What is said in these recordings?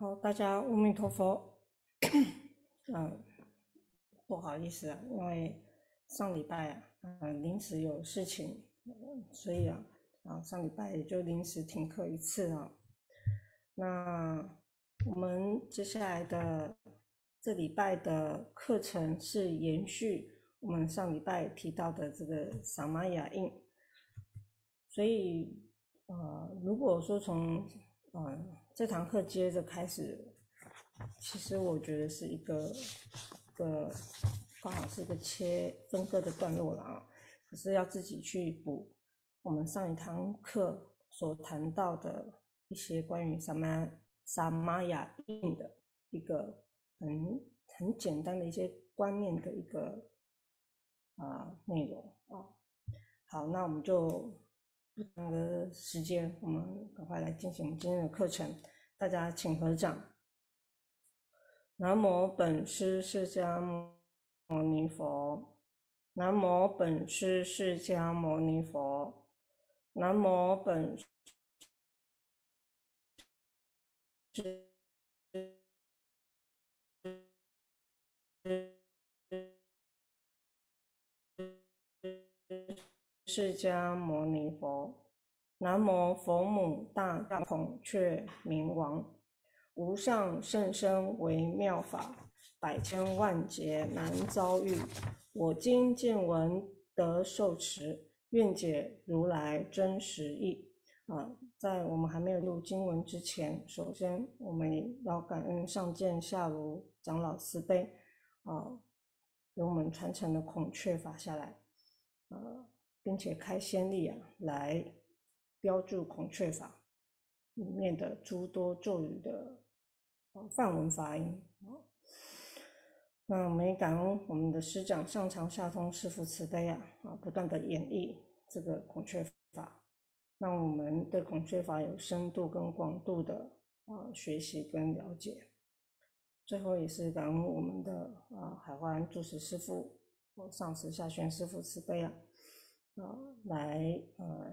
好，大家阿弥陀佛。嗯，不好意思啊，因为上礼拜啊，嗯，临时有事情，所以啊，啊，上礼拜也就临时停课一次啊。那我们接下来的这礼拜的课程是延续我们上礼拜提到的这个萨玛雅印，所以呃，如果说从嗯这堂课接着开始，其实我觉得是一个个刚好是一个切分割的段落了啊，可是要自己去补我们上一堂课所谈到的一些关于萨玛萨玛雅印的一个很很简单的一些观念的一个啊内容啊。好，那我们就。那个时间，我们赶快来进行今天的课程。大家请合掌。南无本师释迦牟尼佛。南无本师释迦牟尼佛。南无本师。释迦牟尼佛，南无佛母大孔雀明王，无上甚深微妙法，百千万劫难遭遇。我今见闻得受持，愿解如来真实义。啊，在我们还没有入经文之前，首先我们要感恩上见下如长老慈悲，啊，给我们传承的孔雀法下来，啊。并且开先例啊，来标注孔雀法里面的诸多咒语的范文发音啊。那我们也感恩我们的师长上长下通师父慈悲啊啊，不断的演绎这个孔雀法，让我们对孔雀法有深度跟广度的啊学习跟了解。最后也是感恩我们的啊海湾住持师父、上师下宣师父慈悲啊。啊，来呃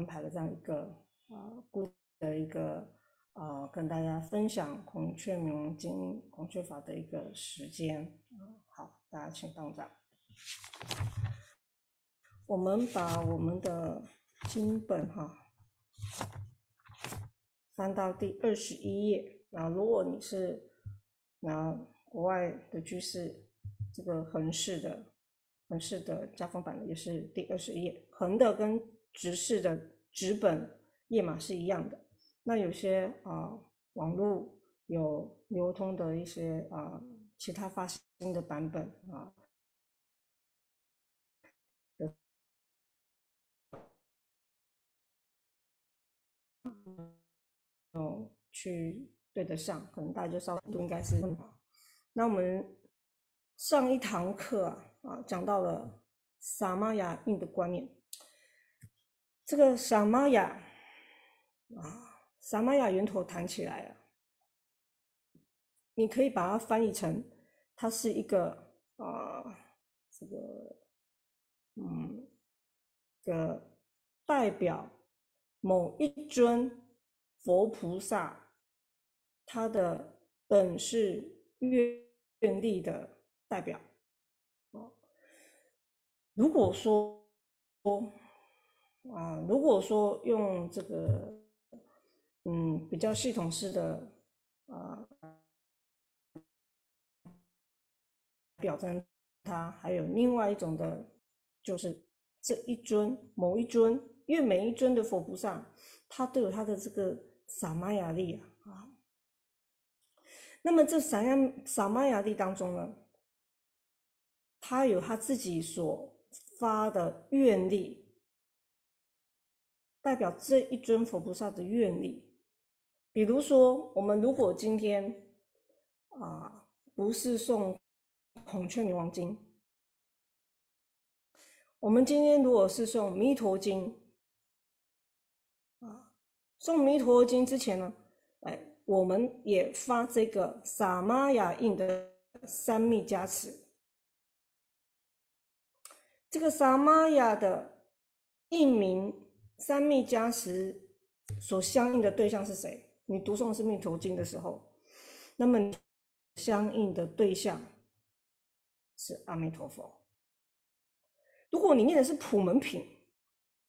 安排了这样一个啊故的一个啊跟大家分享孔雀明王经孔雀法的一个时间，好，大家请当掌。我们把我们的经本哈翻到第二十一页，那如果你是拿国外的居士这个横式的。横式的加封版的也是第二十页，横的跟直式的纸本页码是一样的。那有些啊网络有流通的一些啊其他发行的版本啊，哦去对得上，可能大家就稍微都应该是那我们上一堂课啊。啊，讲到了萨玛雅印的观念。这个萨玛雅啊，萨玛雅源头谈起来啊，你可以把它翻译成，它是一个啊，这个嗯个代表某一尊佛菩萨，他的本是愿愿力的代表。如果说，啊，如果说用这个，嗯，比较系统式的啊，表征它，还有另外一种的，就是这一尊某一尊，因为每一尊的佛菩萨，他都有他的这个萨玛雅力啊，那么这三样萨玛雅力当中呢，他有他自己所。发的愿力，代表这一尊佛菩萨的愿力。比如说，我们如果今天啊，不是送《孔雀明王经》，我们今天如果是送《弥陀经》，啊，送《弥陀经》之前呢，哎，我们也发这个萨玛雅印的三密加持。这个萨玛雅的印名三密加持所相应的对象是谁？你读诵是密陀经的时候，那么相应的对象是阿弥陀佛。如果你念的是普门品，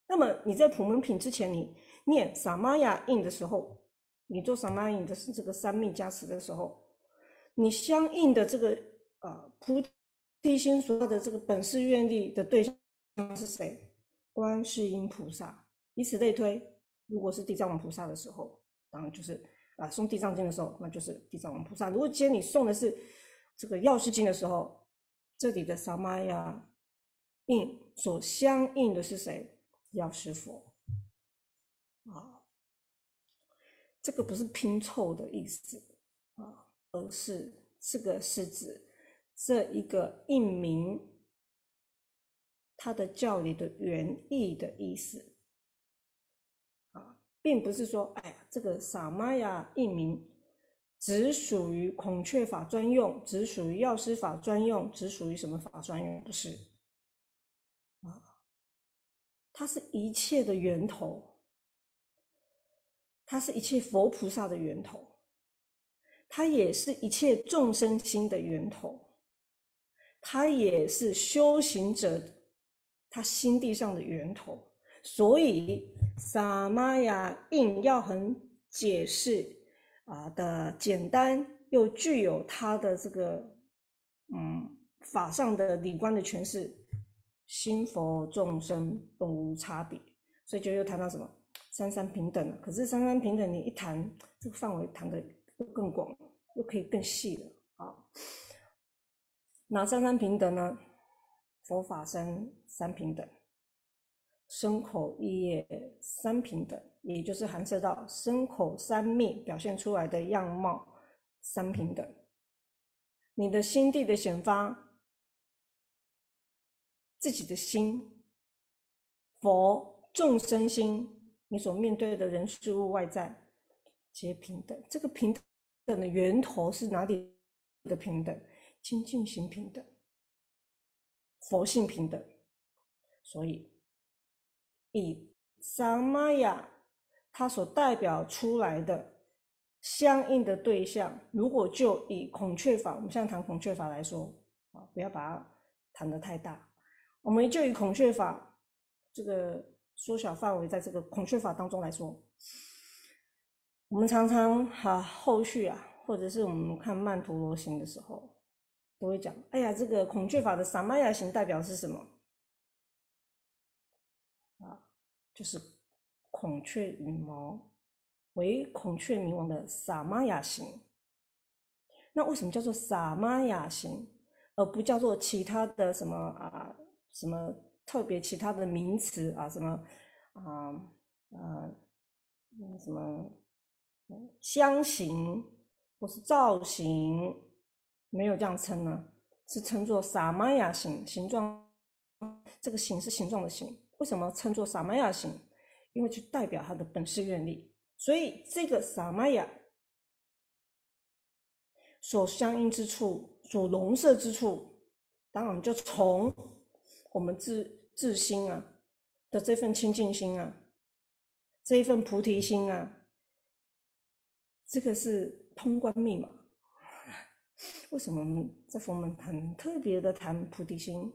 那么你在普门品之前，你念萨玛雅印的时候，你做萨玛雅印的是这个三密加持的时候，你相应的这个啊菩提心所要的这个本誓愿力的对象是谁？观世音菩萨。以此类推，如果是地藏王菩萨的时候，当然就是啊送地藏经的时候，那就是地藏王菩萨。如果今天你送的是这个药师经的时候，这里的萨玛雅。印所相应的是谁？药师佛啊，这个不是拼凑的意思啊，而是这个是指这一个印名它的教理的原意的意思，并不是说哎呀，这个萨玛雅一名只属于孔雀法专用，只属于药师法专用，只属于什么法专用？不是。啊它是一切的源头，它是一切佛菩萨的源头，它也是一切众生心的源头，它也是修行者他心地上的源头。所以萨玛雅印要很解释啊的简单，又具有它的这个嗯法上的理观的诠释。心佛众生本无差别，所以就又谈到什么三三平等了。可是三三平等，你一谈这个范围谈的又更广，又可以更细了啊。哪三三平等呢？佛法生三平等，身口意业三平等，也就是含涉到身口三密表现出来的样貌三平等。你的心地的显发。自己的心，佛众生心，你所面对的人事物外在皆平等。这个平等的源头是哪里的平等？清净心平等，佛性平等。所以，以萨玛雅它所代表出来的相应的对象，如果就以孔雀法，我们现在谈孔雀法来说啊，不要把它谈得太大。我们就以孔雀法这个缩小范围，在这个孔雀法当中来说，我们常常哈后续啊，或者是我们看曼陀罗行的时候，都会讲：哎呀，这个孔雀法的萨玛雅行代表是什么？啊，就是孔雀羽毛为孔雀明王的萨玛雅型。那为什么叫做萨玛雅型，而不叫做其他的什么啊？什么特别其他的名词啊？什么啊呃什么香型或是造型，没有这样称呢？是称作萨玛雅形形状。这个形是形状的形，为什么称作萨玛雅形？因为就代表它的本事愿力。所以这个萨玛雅所相应之处，所融摄之处，当然就从。我们自自心啊的这份清净心啊，这一份菩提心啊，这个是通关密码。为什么我们在佛门很特别的谈菩提心？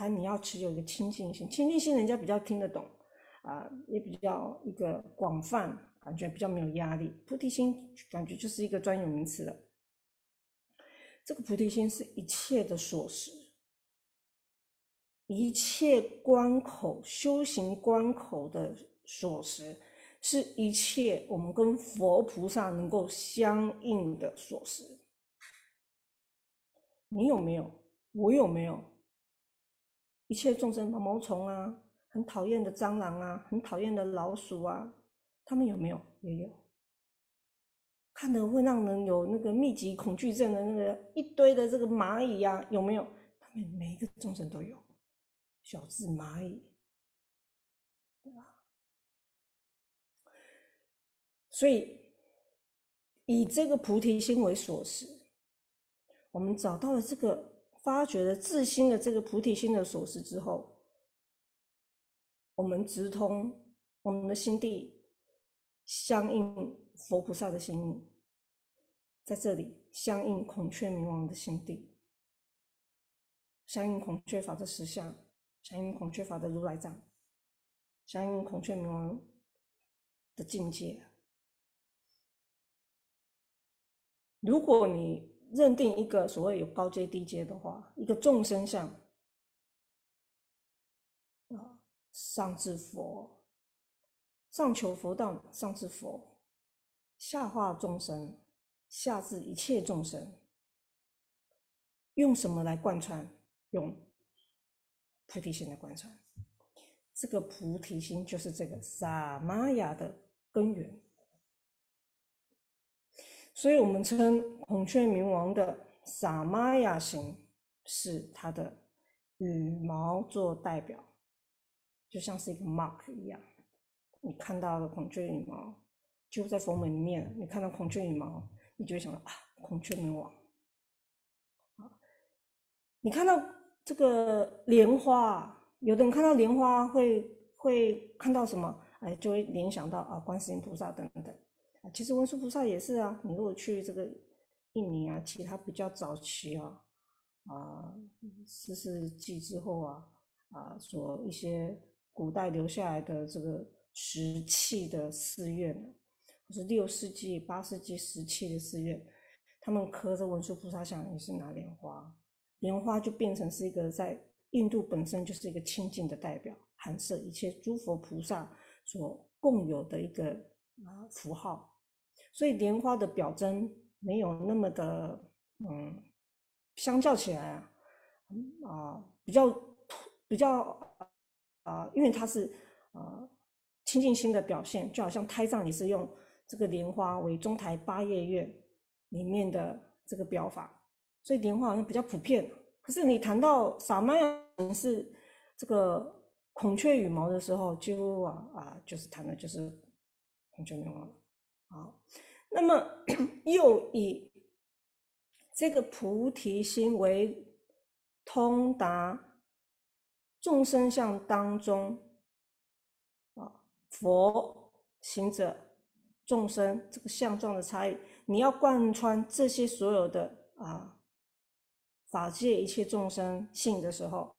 谈你要持有一个清净心，清净心人家比较听得懂啊，也比较一个广泛，感觉比较没有压力。菩提心感觉就是一个专有名词了。这个菩提心是一切的所识。一切关口修行关口的锁匙，是一切我们跟佛菩萨能够相应的锁匙。你有没有？我有没有？一切众生毛毛虫啊，很讨厌的蟑螂啊，很讨厌的老鼠啊，他们有没有？也有。看的会让人有那个密集恐惧症的那个一堆的这个蚂蚁呀，有没有？他们每一个众生都有。小智蚂蚁，对吧？所以以这个菩提心为所识，我们找到了这个发掘了自心的这个菩提心的所识之后，我们直通我们的心地，相应佛菩萨的心意，在这里相应孔雀明王的心地，相应孔雀法的实相，相应孔雀法的如来藏，相应孔雀明王的境界。如果你认定一个所谓有高阶低阶的话，一个众生相啊，上至佛，上求佛道，上至佛，下化众生，下至一切众生，用什么来贯穿？用菩提心来贯穿。这个菩提心就是这个萨玛雅的根源。所以我们称孔雀明王的萨玛雅型是它的羽毛做代表，就像是一个 mark 一样。你看到了孔雀羽毛，就在佛门里面，你看到孔雀羽毛，你就会想到啊，孔雀明王。你看到这个莲花，有的人看到莲花会会看到什么？哎，就会联想到啊，观世音菩萨等等。其实文殊菩萨也是啊。你如果去这个印尼啊，其他比较早期啊，啊，四世纪之后啊，啊，所一些古代留下来的这个石器的寺院，或是六世纪、八世纪石器的寺院，他们刻着文殊菩萨像也是拿莲花，莲花就变成是一个在印度本身就是一个清净的代表，含摄一切诸佛菩萨所共有的一个啊符号。所以莲花的表征没有那么的，嗯，相较起来啊，啊，比较比较啊，因为它是啊清净心的表现，就好像胎藏也是用这个莲花为中台八叶院里面的这个表法，所以莲花好像比较普遍。可是你谈到萨玛雅是这个孔雀羽毛的时候，就啊啊，就是谈的就是孔雀羽毛了。好，那么 又以这个菩提心为通达众生相当中啊，佛行者众生这个相状的差异，你要贯穿这些所有的啊法界一切众生性的时候，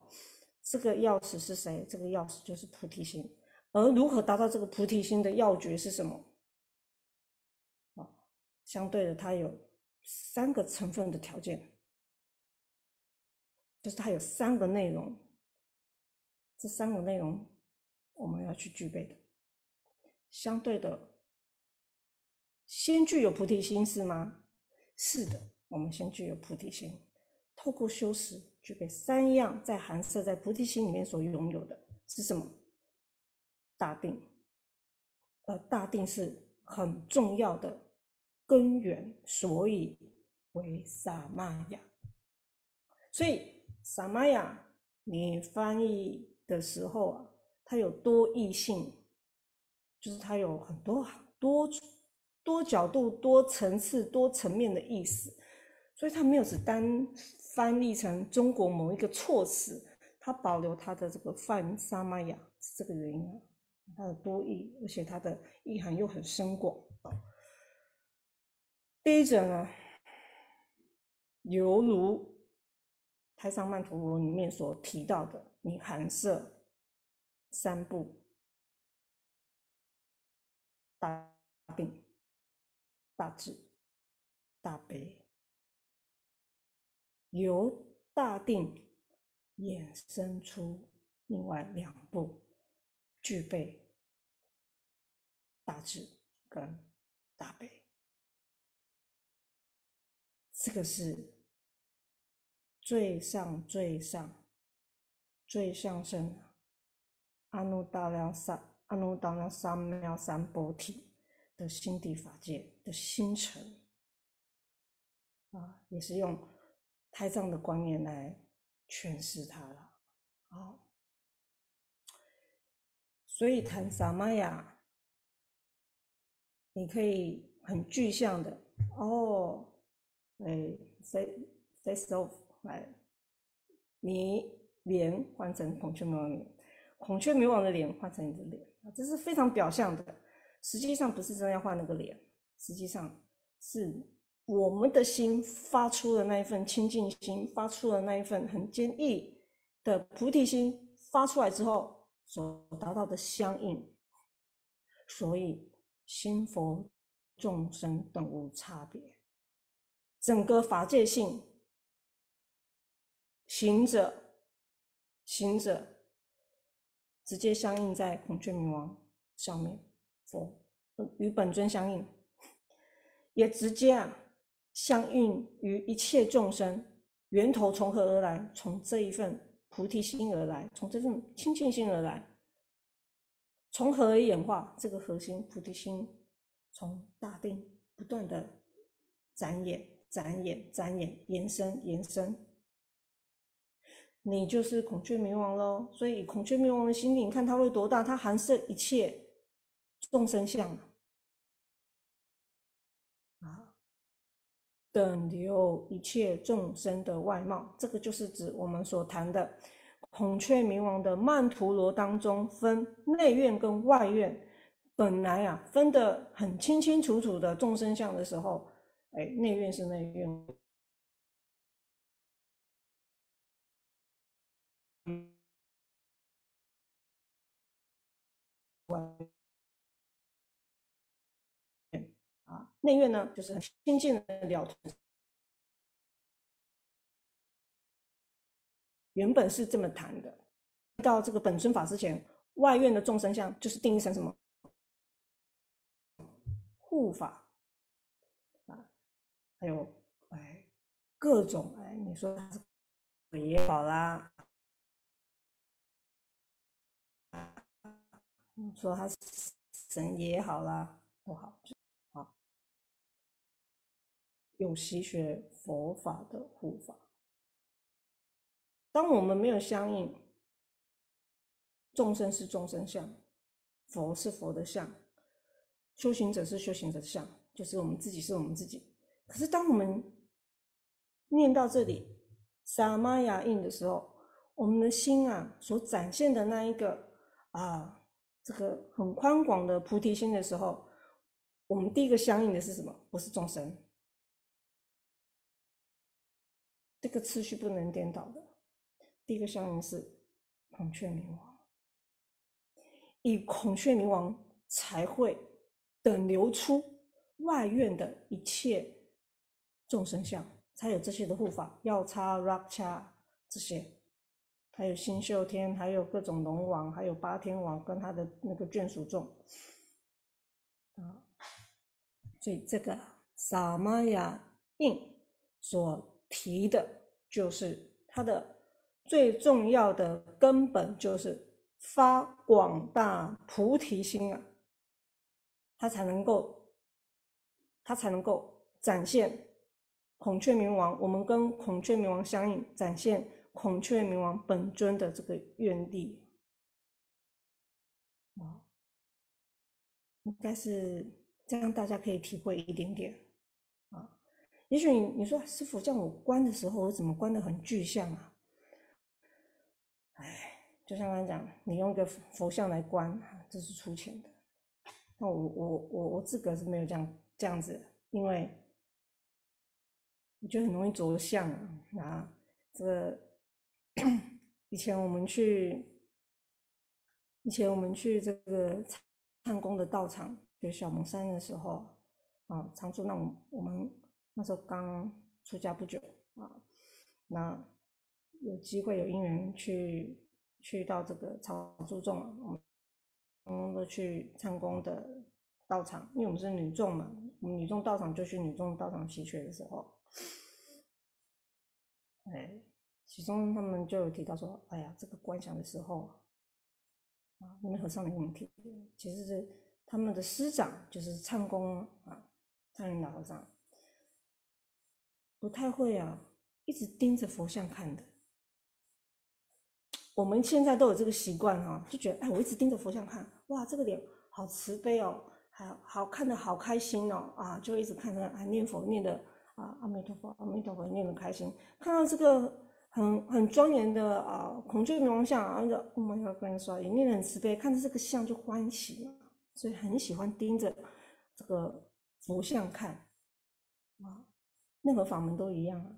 这个钥匙是谁？这个钥匙就是菩提心。而如何达到这个菩提心的要诀是什么？相对的，它有三个成分的条件，就是它有三个内容，这三个内容我们要去具备的。相对的，先具有菩提心是吗？是的，我们先具有菩提心，透过修持具备三样在含摄在菩提心里面所拥有的是什么？大定，呃，大定是很重要的。根源，所以为萨玛雅。所以萨玛雅，你翻译的时候啊，它有多义性，就是它有很多多多角度、多层次、多层面的意思。所以它没有只单翻译成中国某一个措辞，它保留它的这个泛萨玛雅是这个原因啊，它的多义，而且它的意涵又很深广。第一者呢，犹如《太上曼陀罗》里面所提到的，你含摄三部大定、大智、大悲，由大定衍生出另外两部，具备大智跟大悲。这个是最上最上最上升阿耨达良三阿耨达良三藐三菩提的心地法界的星辰啊，也是用胎藏的观念来诠释它了。好，所以谈萨玛雅，你可以很具象的哦。哎，face face off，哎，你脸换成孔雀明王脸，孔雀明王的脸换成你的脸，这是非常表象的，实际上不是真的要换那个脸，实际上是我们的心发出的那一份清净心，发出的那一份很坚毅的菩提心发出来之后，所达到的相应。所以，心佛众生等无差别，整个法界性行者，行者直接相应在孔雀明王上面，佛与本尊相应，也直接啊。相应于一切众生，源头从何而来？从这一份菩提心而来，从这份清净心而来。从何而演化？这个核心菩提心，从大定不断的展演、展演、展演，延伸、延伸。你就是孔雀明王喽。所以孔雀明王的心，你看它会多大？它含摄一切众生相啊。等流一切众生的外貌，这个就是指我们所谈的孔雀明王的曼陀罗当中分内院跟外院。本来啊分得很清清楚楚的众生相的时候，哎，内院是内院，外内院呢，就是很亲近的了原本是这么谈的。到这个本尊法之前，外院的众生相就是定义成什么护法，还有哎各种哎，你说也好啦，你说他是神也好啦，不好。有习学佛法的护法。当我们没有相应，众生是众生相，佛是佛的相，修行者是修行者的相，就是我们自己是我们自己。可是当我们念到这里萨玛雅印的时候，我们的心啊所展现的那一个啊这个很宽广的菩提心的时候，我们第一个相应的是什么？不是众生。这个次序不能颠倒的。第一个相应是孔雀明王，以孔雀明王才会等流出外院的一切众生相，才有这些的护法，药叉、raksha 这些，还有星宿天，还有各种龙王，还有八天王跟他的那个眷属众啊。所以这个萨玛雅印所。提的就是他的最重要的根本，就是发广大菩提心啊，他才能够，他才能够展现孔雀明王。我们跟孔雀明王相应，展现孔雀明王本尊的这个愿力啊，应该是这样，大家可以体会一点点啊。也许你你说师傅叫我观的时候，我怎么观的很具象啊？哎，就像刚才讲，你用一个佛像来观，这是出钱的。那我我我我自个是没有这样这样子，因为我觉得很容易着相啊。啊，这个以前我们去，以前我们去这个唱功的道场，学小蒙山的时候啊，常住那我们。那时候刚出家不久啊，那有机会有因缘去去到这个草住众，我们都去参公的道场，因为我们是女众嘛，女众道场就去女众道场祈学的时候，哎，其中他们就有提到说，哎呀，这个观想的时候啊，那和尚没问题，其实是他们的师长就是唱功啊，唱云老和尚。不太会啊，一直盯着佛像看的。我们现在都有这个习惯哈，就觉得哎，我一直盯着佛像看，哇，这个脸好慈悲哦，还好看的好开心哦，啊，就一直看着，还念佛念的啊，阿弥陀佛，阿弥陀佛，念的开心。看到这个很很庄严的啊孔雀明王像，啊，就我们要跟人说，也念得很慈悲，看着这个像就欢喜了，所以很喜欢盯着这个佛像看，啊。任何法门都一样啊，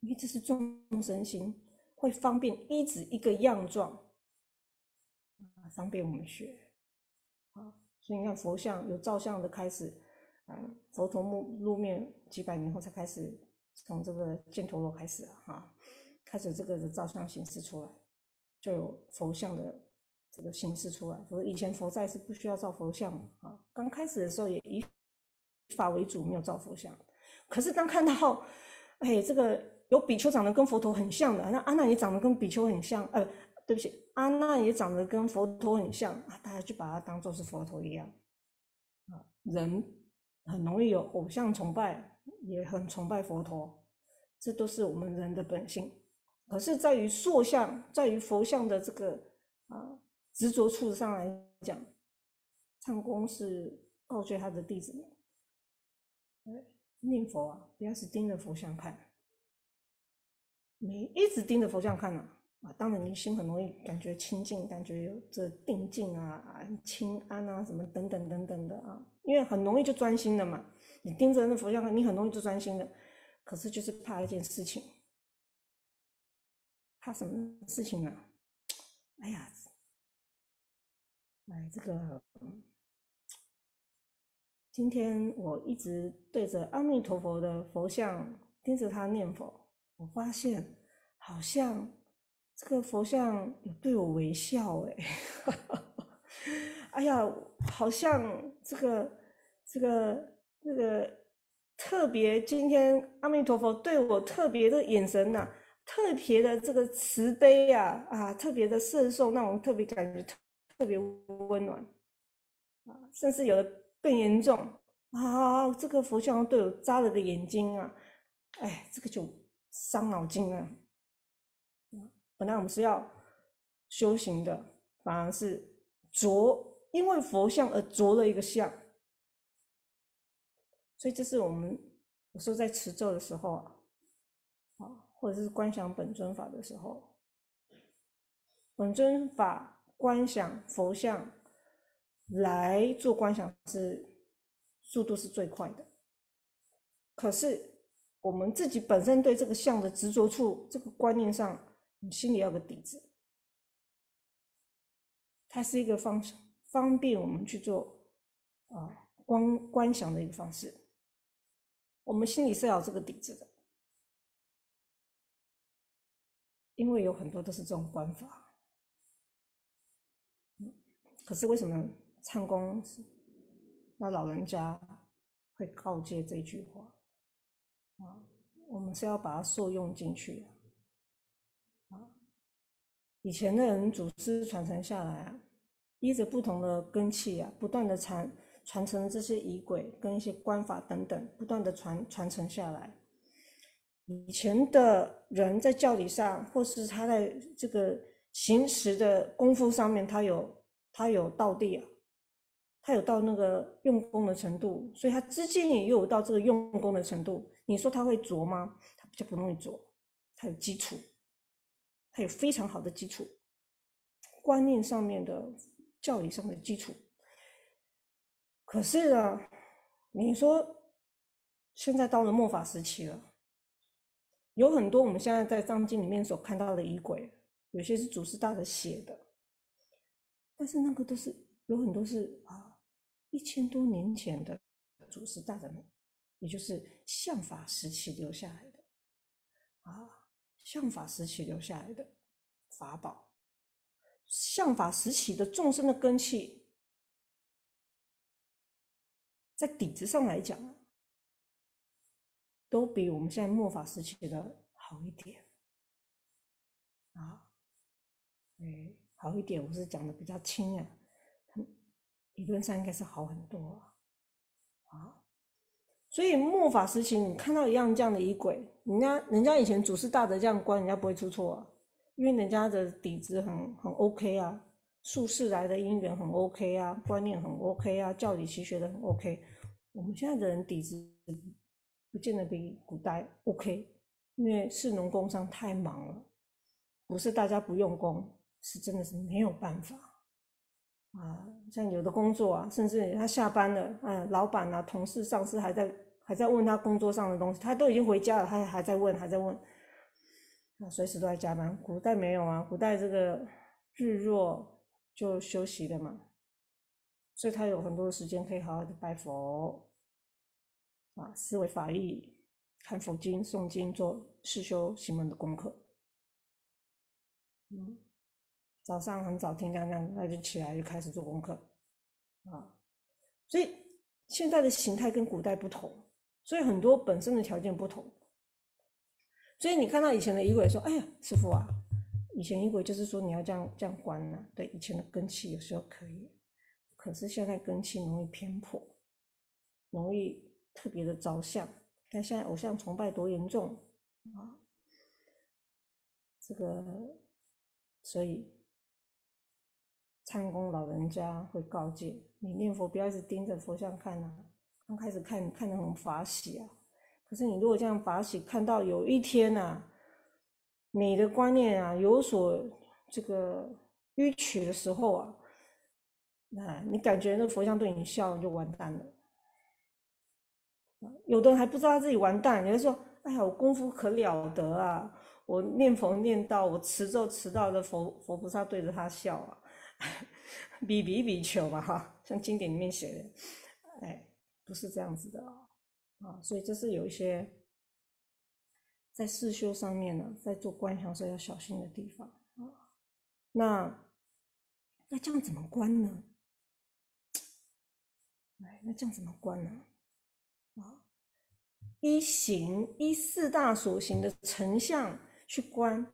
因为这是众生心，会方便一指一个样状，啊，方便我们学，啊，所以你看佛像有照相的开始，啊，佛陀目露面几百年后才开始从这个犍陀罗开始，哈，开始这个的造像形式出来，就有佛像的这个形式出来。所以以前佛在是不需要造佛像啊，刚开始的时候也以法为主，没有造佛像。可是当看到，哎，这个有比丘长得跟佛陀很像的，那阿难也长得跟比丘很像，呃，对不起，阿难也长得跟佛陀很像啊，大家就把它当做是佛陀一样，啊，人很容易有偶像崇拜，也很崇拜佛陀，这都是我们人的本性。可是，在于塑像，在于佛像的这个啊执着处上来讲，唱功是告诫他的弟子们，念佛啊，不要是盯着佛像看，你一直盯着佛像看呢，啊，当然你心很容易感觉清净，感觉有这定静啊、清安啊什么等等等等的啊，因为很容易就专心了嘛。你盯着那佛像，你很容易就专心了。可是就是怕一件事情，怕什么事情呢？哎呀，哎，这个。今天我一直对着阿弥陀佛的佛像盯着他念佛，我发现好像这个佛像有对我微笑哎，哎呀，好像这个这个这个特别，今天阿弥陀佛对我特别的眼神呐，特别的这个慈悲呀啊，特别的摄受那种特别感觉特别温暖啊，甚至有的。更严重啊！这个佛像对我扎了个眼睛啊！哎，这个就伤脑筋了！本来我们是要修行的，反而是着，因为佛像而着了一个相。所以这是我们有时候在持咒的时候啊，啊，或者是观想本尊法的时候，本尊法观想佛像。来做观想是速度是最快的，可是我们自己本身对这个相的执着处，这个观念上，你心里要个底子，它是一个方方便我们去做啊观观想的一个方式，我们心里是要这个底子的，因为有很多都是这种观法，可是为什么？唱功，那老人家会告诫这句话啊，我们是要把它受用进去啊。以前的人祖师传承下来啊，依着不同的根器啊，不断的传传承这些仪轨跟一些观法等等，不断的传传承下来。以前的人在教理上，或是他在这个行持的功夫上面，他有他有道地啊。他有到那个用功的程度，所以他之间也有到这个用功的程度。你说他会着吗？他比较不容易着，他有基础，他有非常好的基础，观念上面的、教理上的基础。可是呢，你说现在到了末法时期了，有很多我们现在在藏经里面所看到的仪轨，有些是祖师大德写的，但是那个都是有很多是啊。一千多年前的祖师大德们，也就是相法时期留下来的啊，相法时期留下来的法宝，相法时期的众生的根器，在底子上来讲，都比我们现在末法时期的好一点啊，哎，好一点，我是讲的比较轻啊。理论上应该是好很多啊，所以末法时期你看到一样这样的仪轨，人家人家以前祖师大德这样观，人家不会出错啊，因为人家的底子很很 OK 啊，术士来的因缘很 OK 啊，观念很 OK 啊，教理其学的很 OK。我们现在的人底子不见得比古代 OK，因为士农工商太忙了，不是大家不用功，是真的是没有办法。啊，像有的工作啊，甚至他下班了，哎，老板啊、同事、上司还在还在问他工作上的东西，他都已经回家了，他还在问，还在问，啊，随时都在加班。古代没有啊，古代这个日落就休息的嘛，所以他有很多时间可以好好的拜佛，啊，思维法义，看佛经、诵经，做世修行门的功课。嗯，早上很早天亮亮，那就起来就开始做功课，啊，所以现在的形态跟古代不同，所以很多本身的条件不同，所以你看到以前的仪轨说：“哎呀，师傅啊，以前仪轨就是说你要这样这样关呢。”对，以前的根气有时候可以，可是现在根气容易偏颇，容易特别的着相。看现在偶像崇拜多严重啊，这个。所以，参公老人家会告诫你念佛不要一直盯着佛像看呐。刚开始看看得很法喜啊，可是你如果这样法喜，看到有一天呐，你的观念啊有所这个迂曲的时候啊，那你感觉那佛像对你笑，就完蛋了。有的人还不知道他自己完蛋，有的说：“哎呀，我功夫可了得啊。”我念佛念到我持咒持到的佛佛菩萨对着他笑啊，比比比丘嘛哈，像经典里面写的，不是这样子的啊，啊，所以这是有一些在四修上面呢，在做观想时候要小心的地方啊。那那这样怎么观呢？哎，那这样怎么观呢？啊，一行一四大所行的成像。去观，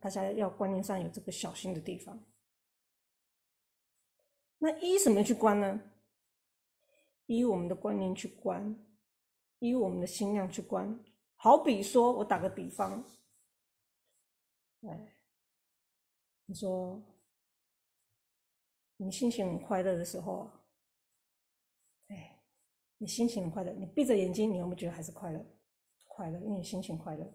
大家要观念上有这个小心的地方。那依什么去观呢？依我们的观念去观，依我们的心量去观。好比说，我打个比方，哎，你说你心情很快乐的时候，哎，你心情很快乐，你闭着眼睛，你有没有觉得还是快乐？快乐，因为你心情快乐。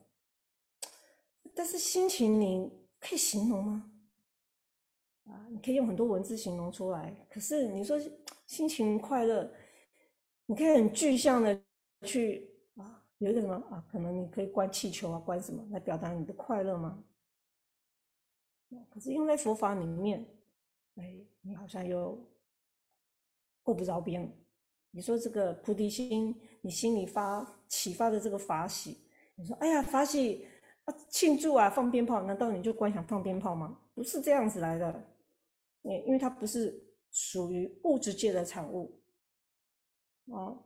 但是心情你可以形容吗？啊，你可以用很多文字形容出来。可是你说心情快乐，你可以很具象的去啊，有一个什么啊？可能你可以关气球啊，关什么来表达你的快乐吗？可是用在佛法里面，哎，你好像又够不着边。你说这个菩提心，你心里发启发的这个法喜，你说哎呀法喜啊。庆祝啊，放鞭炮，难道你就光想放鞭炮吗？不是这样子来的，因为它不是属于物质界的产物，啊，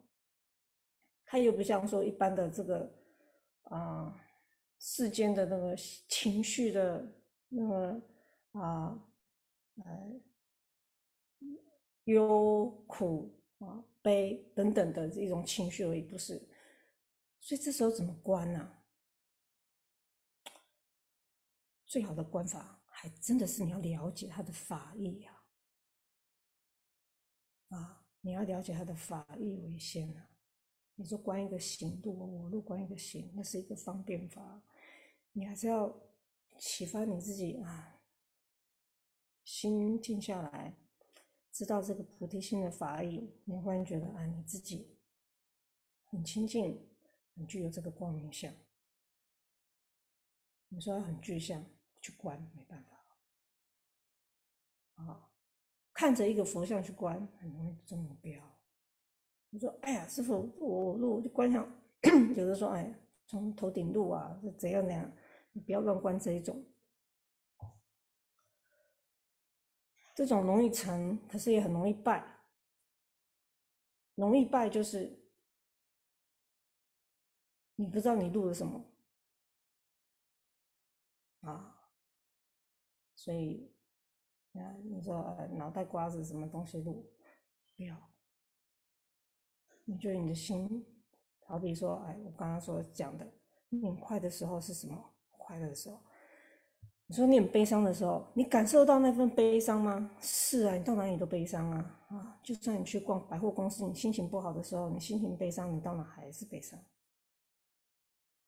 它又不像说一般的这个啊世间的那个情绪的那个啊，呃，忧苦啊悲等等的这种情绪而已，不是，所以这时候怎么关呢？最好的观法，还真的是你要了解他的法义呀！啊，你要了解他的法义为先啊！你说观一个行度，我入观一个行，那是一个方便法，你还是要启发你自己啊，心静下来，知道这个菩提心的法义，你忽然觉得啊，你自己很清净，很具有这个光明相。你说很具象。去观没办法，啊，看着一个佛像去观，很容易中目标。你说，哎呀，师傅，我我就观想，有的说，哎，从头顶录啊，是怎样怎样，你不要乱观这一种，这种容易成，可是也很容易败。容易败就是你不知道你录了什么，啊。所以，啊，你说脑袋瓜子什么东西录，不要。你觉得你的心，好比说，哎，我刚刚所讲的，念快的时候是什么？快乐的时候。你说你很悲伤的时候，你感受到那份悲伤吗？是啊，你到哪里都悲伤啊，啊，就算你去逛百货公司，你心情不好的时候，你心情悲伤，你到哪还是悲伤。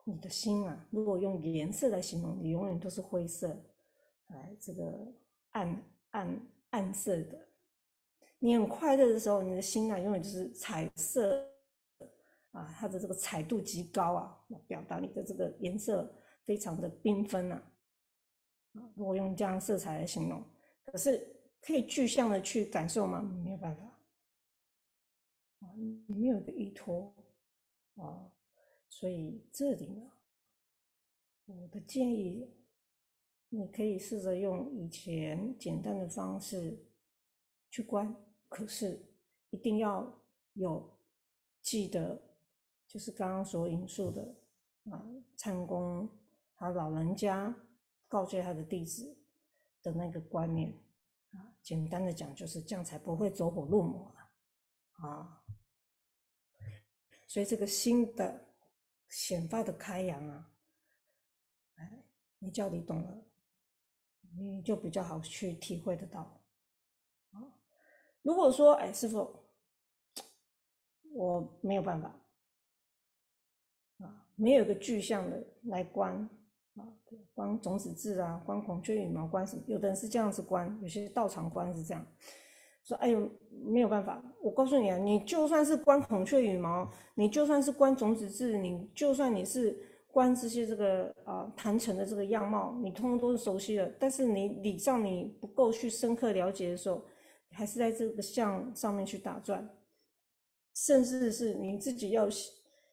你的心啊，如果用颜色来形容，你永远都是灰色。哎，这个暗暗暗色的，你很快乐的时候，你的心啊，永远就是彩色啊，它的这个彩度极高啊，表达你的这个颜色非常的缤纷呐。啊，如果用这样色彩来形容，可是可以具象的去感受吗？没有办法。啊，你没有个依托啊，所以这里呢，我的建议，你可以试着用以前简单的方式去观，可是一定要有记得，就是刚刚所引述的啊，参公他老人家告诫他的弟子的那个观念啊，简单的讲就是这样才不会走火入魔了啊。所以这个新的显发的开阳啊，哎，你叫你懂了，你就比较好去体会得到啊。如果说哎，师傅，我没有办法啊，没有一个具象的来观啊，观种子字啊，观孔雀羽毛，观什么？有的人是这样子观，有些道场观是这样。说哎呦，没有办法，我告诉你啊，你就算是观孔雀羽毛，你就算是观种子字，你就算你是观这些这个啊坛城的这个样貌，你通通都是熟悉的，但是你理上你不够去深刻了解的时候，还是在这个相上面去打转，甚至是你自己要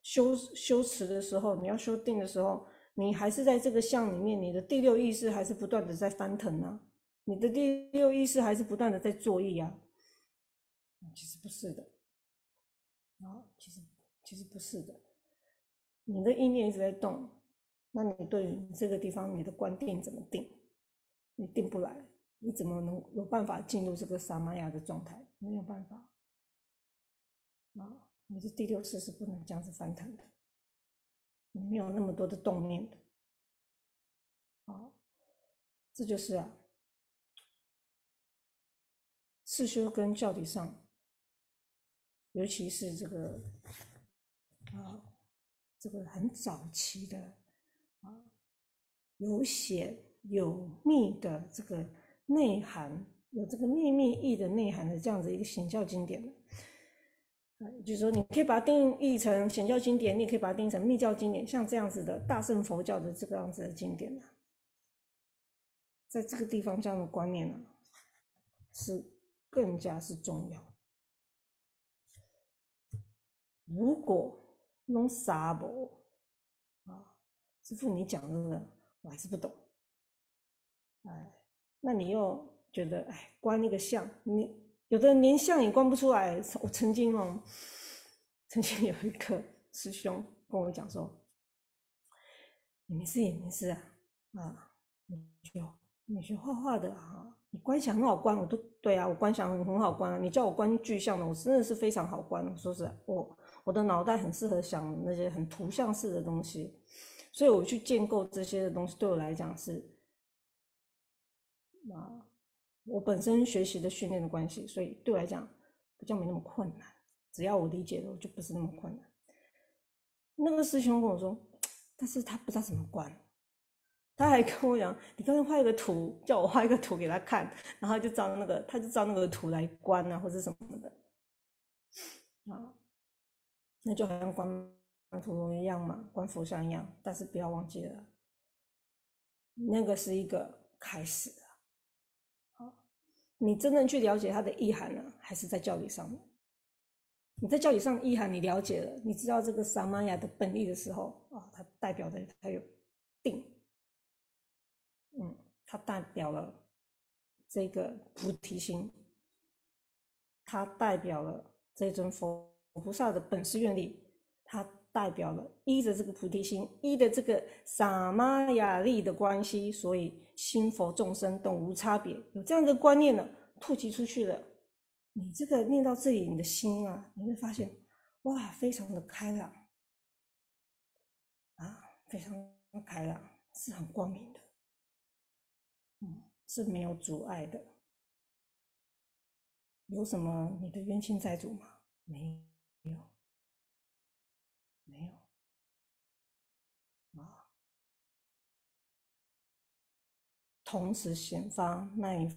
修修持的时候，你要修定的时候，你还是在这个相里面，你的第六意识还是不断的在翻腾啊。你的第六意识还是不断的在作意啊？其实不是的，啊，其实其实不是的。你的意念一直在动，那你对于这个地方你的观定怎么定？你定不来，你怎么能有办法进入这个萨玛雅的状态？没有办法。啊，你的第六识是不能这样子翻腾的，你没有那么多的动念的。好，这就是啊。四修跟教理上，尤其是这个啊，这个很早期的啊，有显有密的这个内涵，有这个秘密意的内涵的这样子一个显教经典啊，就是说你可以把它定义成显教经典，你也可以把它定义成密教经典，像这样子的大乘佛教的这个样子的经典呢，在这个地方这样的观念呢，是。更加是重要。如果弄沙博啊，师傅你讲这个我还是不懂。哎，那你又觉得哎，观那个相，你有的人连相也观不出来。我曾经哦，曾经有一个师兄跟我讲说：“你没事也没事啊，啊，你学你学画画的啊。”你观想很好观，我都对啊，我观想很好观啊。你叫我观具象的，我真的是非常好观。说是，我我的脑袋很适合想那些很图像式的东西，所以我去建构这些的东西，对我来讲是啊，我本身学习的训练的关系，所以对我来讲比较没那么困难。只要我理解了，我就不是那么困难。那个师兄跟我说，但是他不知道怎么关。他还跟我讲：“你刚才画一个图，叫我画一个图给他看，然后就照那个，他就照那个图来关啊，或者什么的，啊，那就好像观图龙一样嘛，观佛像一样。但是不要忘记了，那个是一个开始啊。好，你真正去了解它的意涵呢，还是在教理上面？你在教理上意涵你了解了，你知道这个萨玛雅的本意的时候啊，它代表的它有定。”嗯，它代表了这个菩提心，它代表了这尊佛菩萨的本师愿力，它代表了依着这个菩提心，依的这个萨玛雅力的关系，所以心佛众生都无差别。有这样的观念呢，吐集出去了，你这个念到这里，你的心啊，你会发现，哇，非常的开朗，啊，非常开朗，是很光明的。嗯是没有阻碍的。有什么你的冤亲债主吗？没有，没有。啊，同时显发那一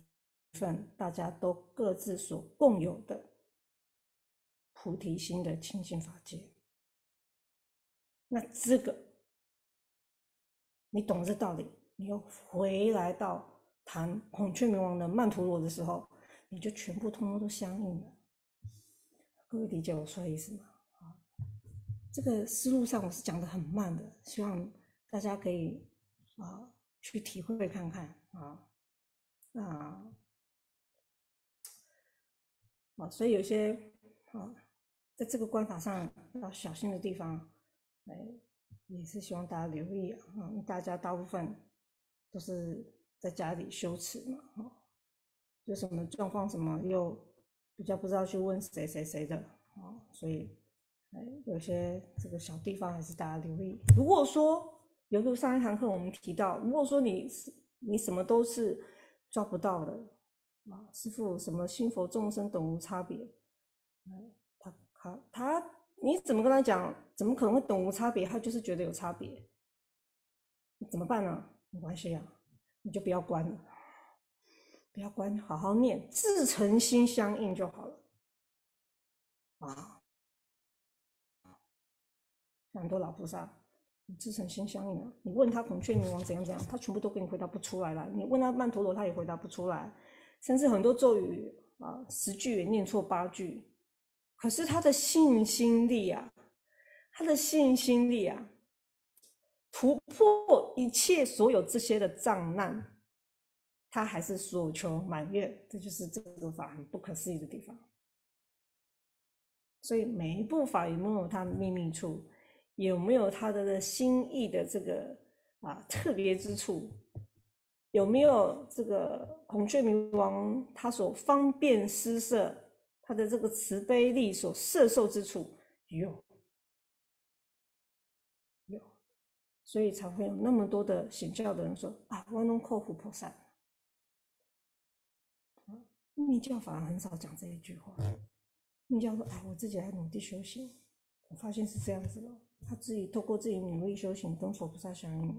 份大家都各自所共有的菩提心的清净法界。那这个你懂这道理，你又回来到谈孔雀明王的曼陀罗的时候，你就全部通通都相应了。各位理解我说的意思吗？这个思路上我是讲的很慢的，希望大家可以啊去体会看看啊啊啊，所以有些啊，在这个观法上要小心的地方，哎，也是希望大家留意啊。大家大部分都是在家里修持嘛，啊，有什么状况什么又。比较不知道去问谁谁谁的啊，所以，有些这个小地方还是大家留意。如果说，比如上一堂课我们提到，如果说你是你什么都是抓不到的啊，师傅什么心佛众生等无差别，他他他，你怎么跟他讲？怎么可能会等无差别？他就是觉得有差别，怎么办呢？没关系啊，你就不要关了。不要关，好好念，自诚心相应就好了。啊，很多老菩萨，你自诚心相应啊！你问他孔雀明王怎样怎样，他全部都给你回答不出来了。你问他曼陀罗，他也回答不出来。甚至很多咒语啊，十句也念错八句。可是他的信心力啊，他的信心力啊，突破一切所有这些的障难。他还是所求满愿，这就是这个法很不可思议的地方。所以每一部法有没有它秘密处，有没有他的心意的这个啊特别之处，有没有这个孔雀明王他所方便施舍他的这个慈悲力所摄受之处，有有，所以才会有那么多的显教的人说啊，我能克服菩萨。密教反而很少讲这一句话。密教说：“哎，我自己来努力修行，我发现是这样子的。他自己透过自己努力修行，跟佛菩萨相应。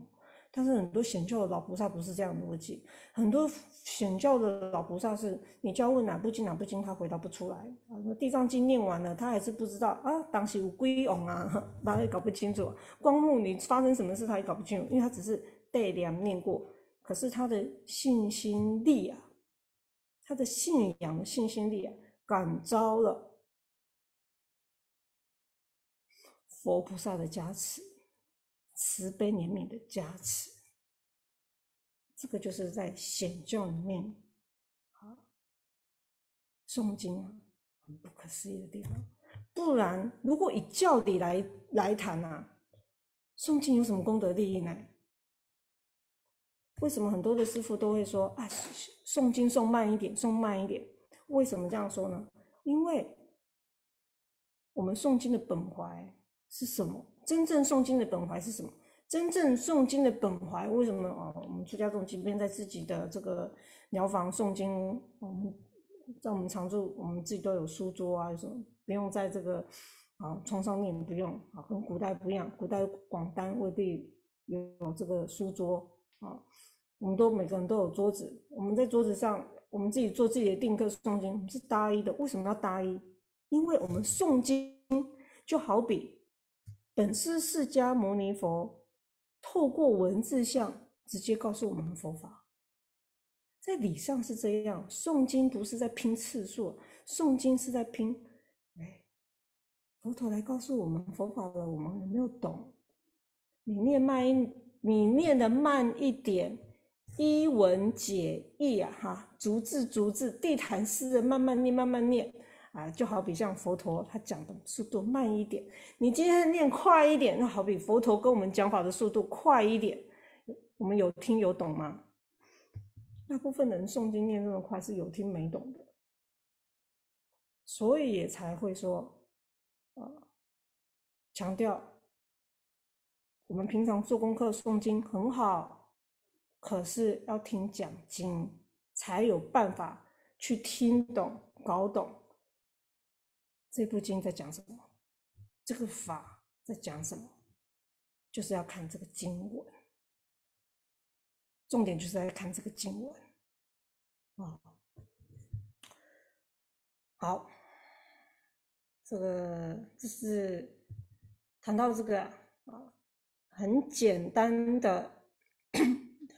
但是很多显教的老菩萨不是这样逻辑。很多显教的老菩萨是，你叫问哪部经哪部经，他回答不出来。啊，地藏经念完了，他还是不知道啊。当时有归翁啊，他也搞不清楚。光目你发生什么事，他也搞不清楚，因为他只是背两念过。可是他的信心力啊。”他的信仰信心力啊，感召了佛菩萨的加持，慈悲怜悯的加持。这个就是在显教里面啊，诵经啊，很不可思议的地方。不然，如果以教理来来谈啊，诵经有什么功德利益呢？为什么很多的师傅都会说啊，诵经诵慢一点，诵慢一点？为什么这样说呢？因为我们诵经的本怀是什么？真正诵经的本怀是什么？真正诵经的本怀为什么啊？我们出家众即便在自己的这个疗房诵经，我们在我们常住，我们自己都有书桌啊，有什么不用在这个啊床上念，不用啊，跟古代不一样，古代广单未必有这个书桌啊。我们都每个人都有桌子，我们在桌子上，我们自己做自己的定课诵经，是搭一的。为什么要搭一？因为我们诵经就好比本师释迦牟尼佛透过文字像直接告诉我们佛法，在理上是这样。诵经不是在拼次数，诵经是在拼，哎，佛陀来告诉我们佛法了，我们有没有懂？你念慢一，你念的慢一点。一文解义啊，哈，逐字逐字，地毯式的慢慢念，慢慢念啊，就好比像佛陀他讲的速度慢一点，你今天念快一点，那好比佛陀跟我们讲法的速度快一点，我们有听有懂吗？大部分人诵经念那么快是有听没懂的，所以也才会说，啊，强调我们平常做功课诵经很好。可是要听讲经，才有办法去听懂、搞懂这部经在讲什么，这个法在讲什么，就是要看这个经文。重点就是在看这个经文啊。好，这个这是谈到这个啊，很简单的，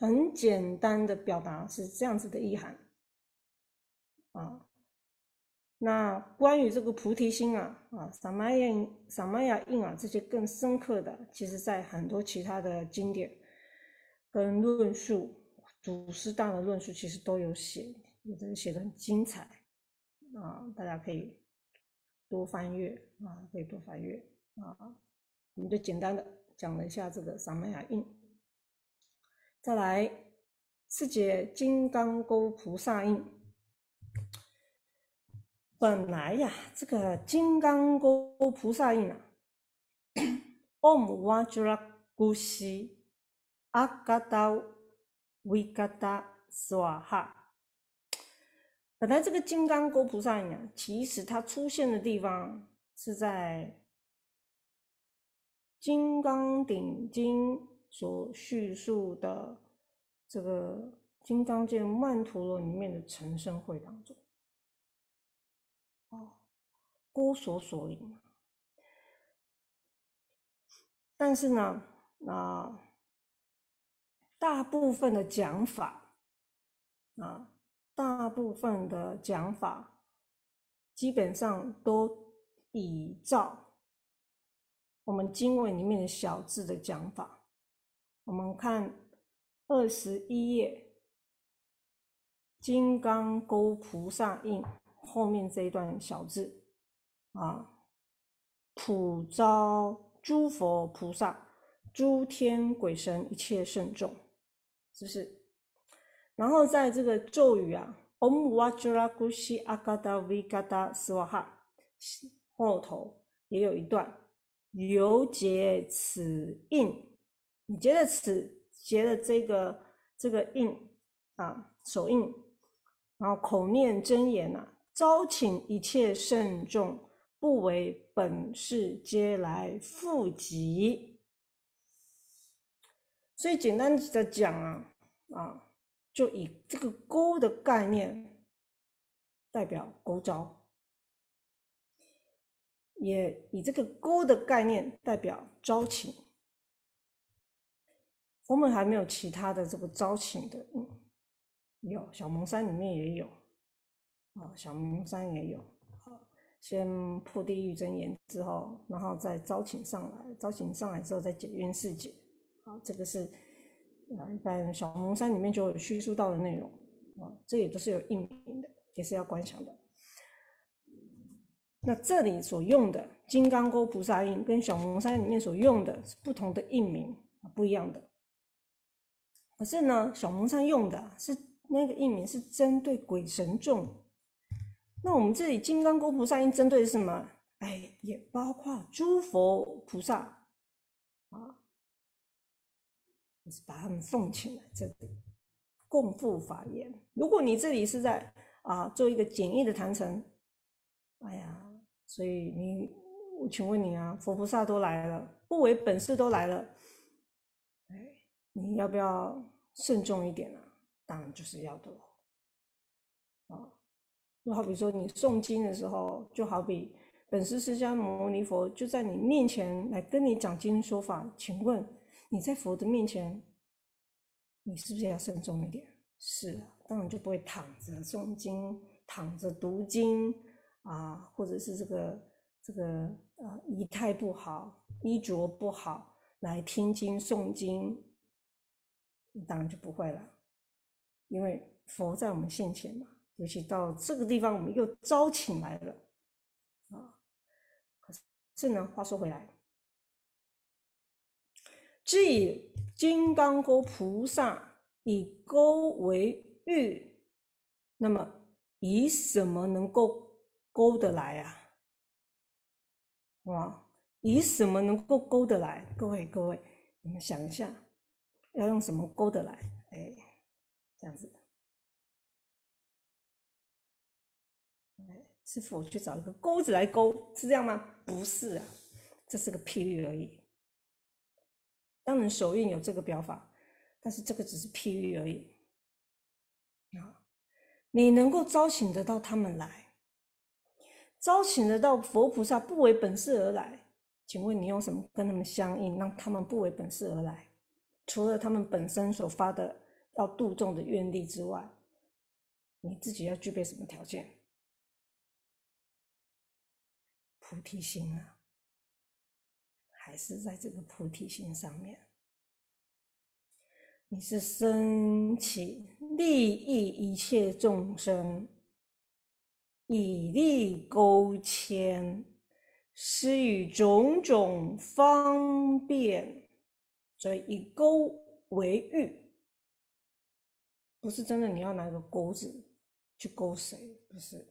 很简单的表达是这样子的意涵啊。那关于这个菩提心啊，啊，萨玛雅、萨玛雅印啊，这些更深刻的，其实在很多其他的经典跟论述，祖师大的论述其实都有写，有的写的很精彩啊，大家可以多翻阅啊，可以多翻阅啊。我们就简单的讲了一下这个萨玛雅印，再来四节金刚钩菩萨印。本来呀，这个金刚钩菩萨印啊，Om Vajra Gusi Agada Vigada Swaha。本来这个金刚钩菩萨印啊，其实它出现的地方是在《金刚顶经》所叙述的这个金刚界曼陀罗里面的成圣会当中。哦，孤索所引。但是呢，啊，大部分的讲法，啊，大部分的讲法，基本上都依照我们经文里面的小字的讲法。我们看二十一页，金刚钩菩萨印。后面这一段小字啊，普招诸佛菩萨、诸天鬼神一切圣众，是不是？然后在这个咒语啊，Om Vajra Gusi Agada Vigada Swaha 后头也有一段，由结此印，你结了此，结的这个这个印啊，手印，然后口念真言呐。招请一切圣众，不为本事，皆来复集。所以简单的讲啊，啊，就以这个勾的概念代表勾招，也以这个勾的概念代表招请。我们还没有其他的这个招请的，嗯，有小蒙山里面也有。啊，小蒙山也有，好，先破地狱真言之后，然后再招请上来，招请上来之后再解冤释解，好，这个是啊，一般小蒙山里面就有叙述到的内容，啊，这也都是有印名的，也是要观想的。那这里所用的金刚钩菩萨印，跟小蒙山里面所用的是不同的印名，不一样的。可是呢，小蒙山用的是那个印名是针对鬼神众。那我们这里金刚钩菩萨应针对的是什么？哎，也包括诸佛菩萨啊，就是把他们奉请来这里共赴法言。如果你这里是在啊做一个简易的坛城，哎呀，所以你，我请问你啊，佛菩萨都来了，不为本事都来了，哎，你要不要慎重一点啊？当然就是要的啊。就好比说，你诵经的时候，就好比本师释迦牟尼佛就在你面前来跟你讲经说法。请问你在佛的面前，你是不是要慎重一点？是啊，当然就不会躺着诵经、躺着读经啊，或者是这个这个呃仪态不好、衣着不好来听经诵经，当然就不会了，因为佛在我们现前嘛。尤其到这个地方，我们又招请来了啊！可是呢，话说回来，即金刚钩菩萨以钩为喻，那么以什么能够勾得来啊？哇！以什么能够勾得来？各位各位，你们想一下，要用什么勾得来？哎，这样子。是否去找一个钩子来勾？是这样吗？不是啊，这是个譬喻而已。当然手印有这个表法，但是这个只是譬喻而已。啊，你能够招请得到他们来，招请得到佛菩萨不为本事而来，请问你用什么跟他们相应，让他们不为本事而来？除了他们本身所发的要度众的愿力之外，你自己要具备什么条件？菩提心啊，还是在这个菩提心上面。你是升起利益一切众生，以利勾牵，施予种种方便，所以以钩为欲，不是真的你要拿个钩子去勾谁，不是。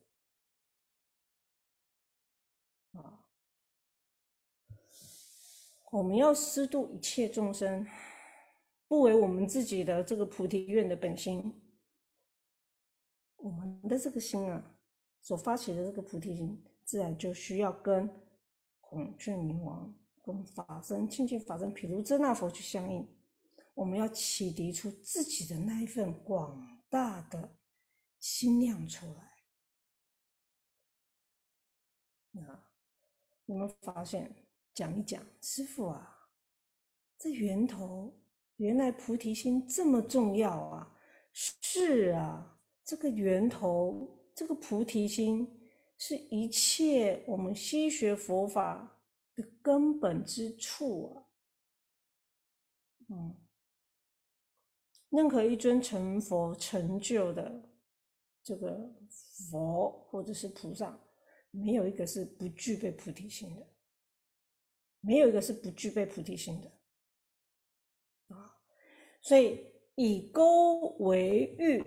我们要施度一切众生，不为我们自己的这个菩提愿的本心。我们的这个心啊，所发起的这个菩提心，自然就需要跟孔雀明王、跟法身、清净法身、毗卢遮那佛去相应。我们要启迪出自己的那一份广大的心量出来。那你们发现？讲一讲，师傅啊，这源头原来菩提心这么重要啊！是啊，这个源头，这个菩提心，是一切我们西学佛法的根本之处啊。嗯，任何一尊成佛成就的这个佛或者是菩萨，没有一个是不具备菩提心的。没有一个是不具备菩提心的啊，所以以钩为喻，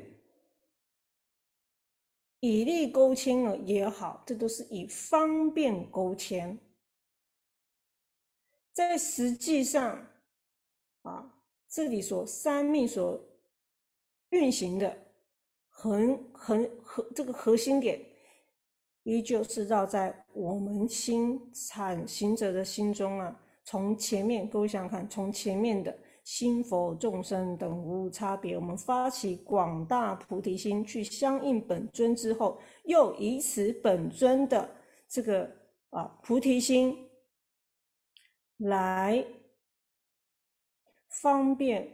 以利钩牵了也好，这都是以方便钩牵。在实际上啊，这里所三命所运行的恒恒核这个核心点。依旧是绕在我们心产行者的心中啊！从前面各位想想看，从前面的心佛众生等无差别，我们发起广大菩提心去相应本尊之后，又以此本尊的这个啊菩提心来方便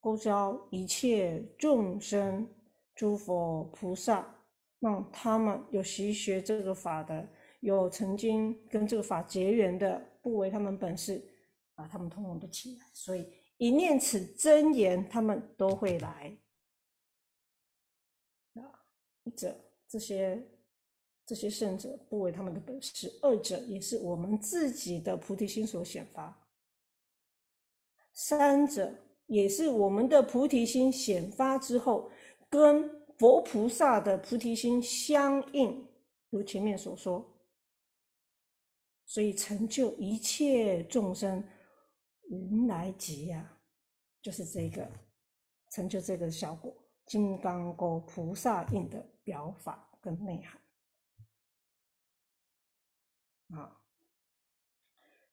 勾销一切众生、诸佛菩萨。让他们有习学这个法的，有曾经跟这个法结缘的，不为他们本事，把他们通通都起来。所以一念此真言，他们都会来。啊，一者这些这些圣者不为他们的本事，二者也是我们自己的菩提心所显发，三者也是我们的菩提心显发之后跟。佛菩萨的菩提心相应，如前面所说，所以成就一切众生云来集呀，就是这个成就这个效果。金刚钩菩萨印的表法跟内涵啊，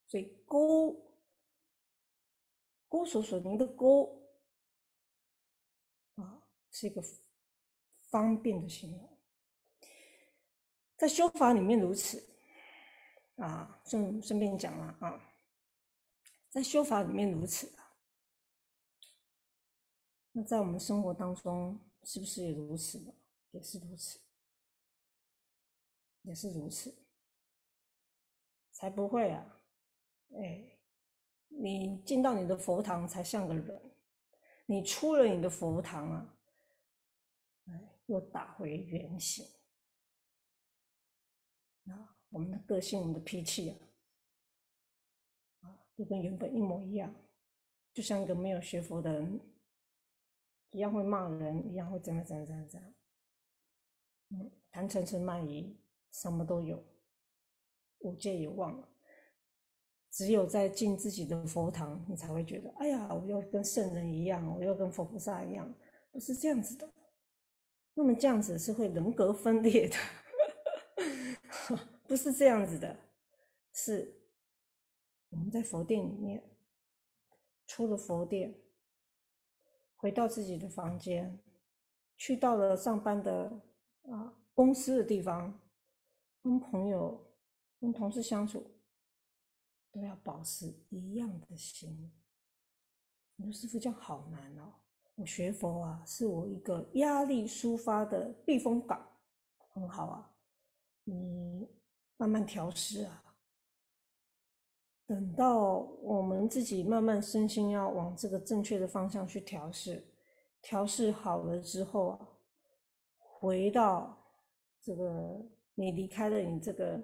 所以钩钩所所您的钩啊，是一个。方便的形容，在修法里面如此啊，顺顺便讲了啊，在修法里面如此啊，那在我们生活当中是不是也如此呢？也是如此，也是如此，才不会啊！哎，你进到你的佛堂才像个人，你出了你的佛堂啊，又打回原形啊！我们的个性，我们的脾气啊，啊，就跟原本一模一样，就像一个没有学佛的人一样，会骂人，一样会怎样怎样怎样怎样。嗯，谈嗔痴慢疑，什么都有，五戒也忘了。只有在进自己的佛堂，你才会觉得，哎呀，我要跟圣人一样，我要跟佛菩萨一样，不是这样子的。那么这样子是会人格分裂的，不是这样子的，是我们在佛殿里面，出了佛殿，回到自己的房间，去到了上班的啊公司的地方，跟朋友、跟同事相处，都要保持一样的心。你说师傅这样好难哦。我学佛啊，是我一个压力抒发的避风港，很好啊。你慢慢调试啊，等到我们自己慢慢身心要往这个正确的方向去调试，调试好了之后啊，回到这个你离开了你这个